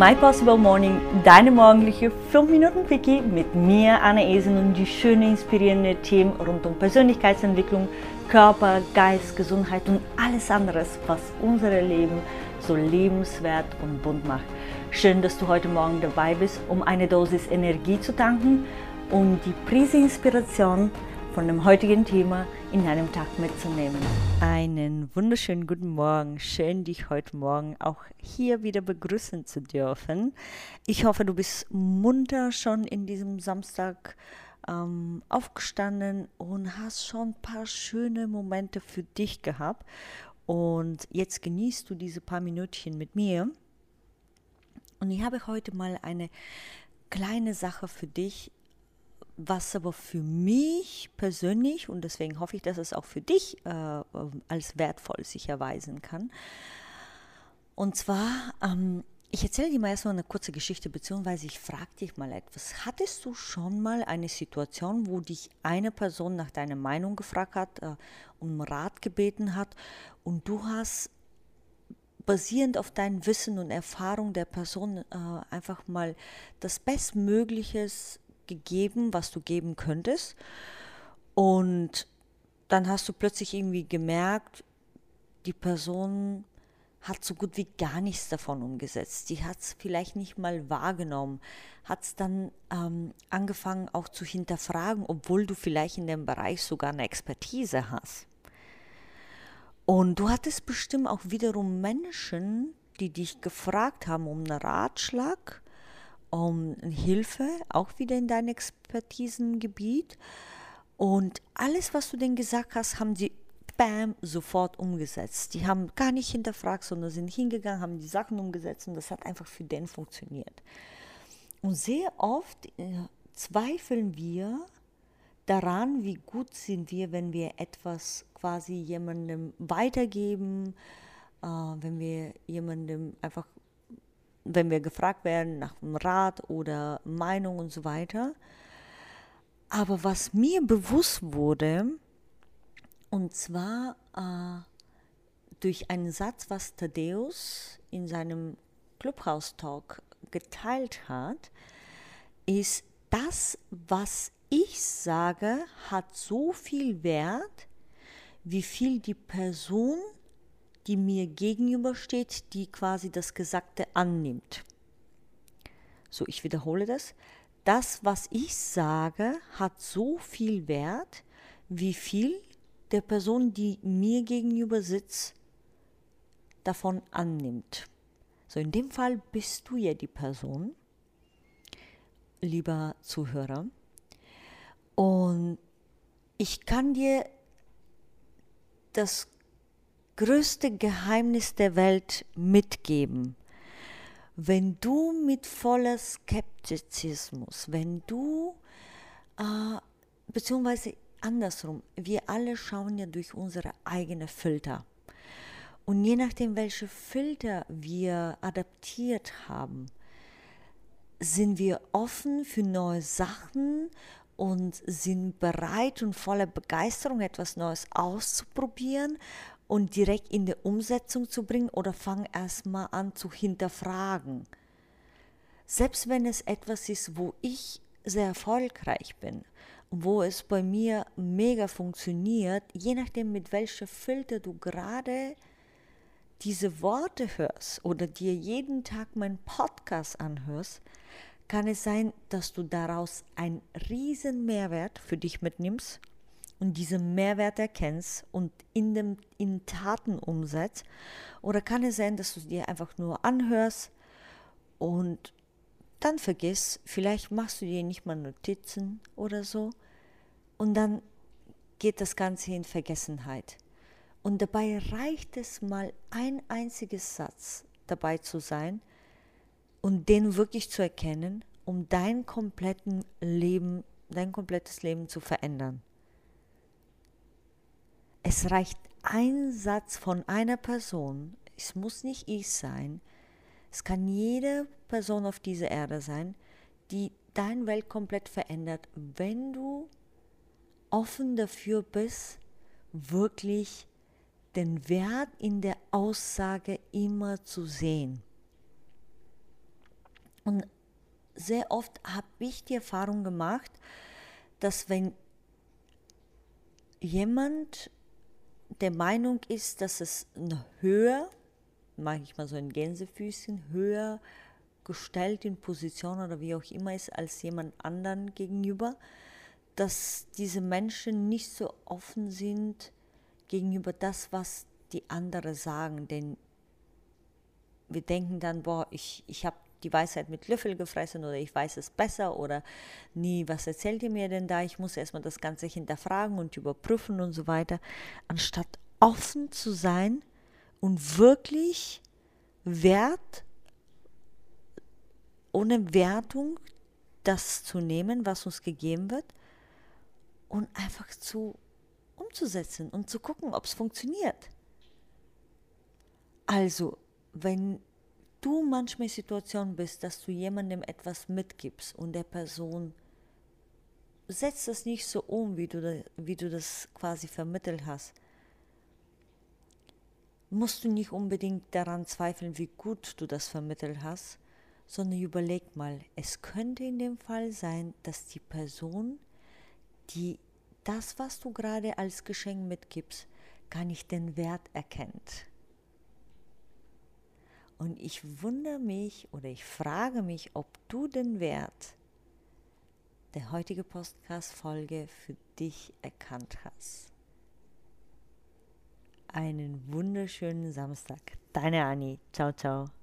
My Possible Morning, deine morgendliche 5 Minuten Quickie mit mir, Anna Esen und die schönen, inspirierenden Themen rund um Persönlichkeitsentwicklung, Körper, Geist, Gesundheit und alles anderes, was unser Leben so lebenswert und bunt macht. Schön, dass du heute Morgen dabei bist, um eine Dosis Energie zu tanken und die Prise Inspiration von dem heutigen Thema in deinem Tag mitzunehmen. Einen wunderschönen guten Morgen. Schön, dich heute Morgen auch hier wieder begrüßen zu dürfen. Ich hoffe, du bist munter schon in diesem Samstag ähm, aufgestanden und hast schon ein paar schöne Momente für dich gehabt. Und jetzt genießt du diese paar Minütchen mit mir. Und ich habe heute mal eine kleine Sache für dich was aber für mich persönlich, und deswegen hoffe ich, dass es auch für dich äh, als wertvoll sich erweisen kann. Und zwar, ähm, ich erzähle dir mal erstmal eine kurze Geschichte, beziehungsweise ich frage dich mal etwas. Hattest du schon mal eine Situation, wo dich eine Person nach deiner Meinung gefragt hat, äh, um Rat gebeten hat und du hast basierend auf dein Wissen und Erfahrung der Person äh, einfach mal das Bestmögliches gegeben, was du geben könntest. Und dann hast du plötzlich irgendwie gemerkt, die Person hat so gut wie gar nichts davon umgesetzt. Die hat es vielleicht nicht mal wahrgenommen, hat es dann ähm, angefangen auch zu hinterfragen, obwohl du vielleicht in dem Bereich sogar eine Expertise hast. Und du hattest bestimmt auch wiederum Menschen, die dich gefragt haben um einen Ratschlag um Hilfe, auch wieder in deinem Expertisengebiet. Und alles, was du denen gesagt hast, haben sie bam, sofort umgesetzt. Die haben gar nicht hinterfragt, sondern sind hingegangen, haben die Sachen umgesetzt und das hat einfach für den funktioniert. Und sehr oft äh, zweifeln wir daran, wie gut sind wir, wenn wir etwas quasi jemandem weitergeben, äh, wenn wir jemandem einfach wenn wir gefragt werden nach einem Rat oder Meinung und so weiter. Aber was mir bewusst wurde, und zwar äh, durch einen Satz, was Thaddeus in seinem Clubhouse-Talk geteilt hat, ist, das, was ich sage, hat so viel Wert, wie viel die Person die mir gegenübersteht, die quasi das Gesagte annimmt. So, ich wiederhole das. Das, was ich sage, hat so viel Wert, wie viel der Person, die mir gegenüber sitzt, davon annimmt. So, in dem Fall bist du ja die Person, lieber Zuhörer. Und ich kann dir das größte Geheimnis der Welt mitgeben. Wenn du mit voller Skeptizismus, wenn du, äh, beziehungsweise andersrum, wir alle schauen ja durch unsere eigenen Filter. Und je nachdem, welche Filter wir adaptiert haben, sind wir offen für neue Sachen und sind bereit und voller Begeisterung etwas Neues auszuprobieren und direkt in die Umsetzung zu bringen oder fang erstmal an zu hinterfragen. Selbst wenn es etwas ist, wo ich sehr erfolgreich bin, wo es bei mir mega funktioniert, je nachdem mit welcher Filter du gerade diese Worte hörst oder dir jeden Tag meinen Podcast anhörst, kann es sein, dass du daraus einen riesen Mehrwert für dich mitnimmst und diesen Mehrwert erkennst und in, dem, in Taten umsetzt? Oder kann es sein, dass du dir einfach nur anhörst und dann vergiss, vielleicht machst du dir nicht mal Notizen oder so und dann geht das Ganze in Vergessenheit. Und dabei reicht es mal ein einziges Satz dabei zu sein und den wirklich zu erkennen, um dein kompletten Leben, dein komplettes Leben zu verändern. Es reicht ein Satz von einer Person, es muss nicht ich sein, es kann jede Person auf dieser Erde sein, die deine Welt komplett verändert, wenn du offen dafür bist, wirklich den Wert in der Aussage immer zu sehen. Und sehr oft habe ich die Erfahrung gemacht, dass wenn jemand der Meinung ist, dass es höher, mache ich mal so ein Gänsefüßchen, höher gestellt in Position oder wie auch immer ist als jemand anderen gegenüber, dass diese Menschen nicht so offen sind gegenüber das, was die anderen sagen. Denn wir denken dann, boah, ich, ich habe die Weisheit mit Löffel gefressen oder ich weiß es besser oder nie, was erzählt ihr mir denn da? Ich muss erstmal das Ganze hinterfragen und überprüfen und so weiter, anstatt offen zu sein und wirklich Wert, ohne Wertung das zu nehmen, was uns gegeben wird und einfach zu umzusetzen und zu gucken, ob es funktioniert. Also, wenn du manchmal in Situation bist, dass du jemandem etwas mitgibst und der Person setzt das nicht so um, wie du, wie du das quasi vermittelt hast, musst du nicht unbedingt daran zweifeln, wie gut du das vermittelt hast, sondern überleg mal, es könnte in dem Fall sein, dass die Person, die das, was du gerade als Geschenk mitgibst, gar nicht den Wert erkennt. Und ich wundere mich oder ich frage mich, ob du den Wert der heutigen Podcast-Folge für dich erkannt hast. Einen wunderschönen Samstag. Deine Anni. Ciao, ciao.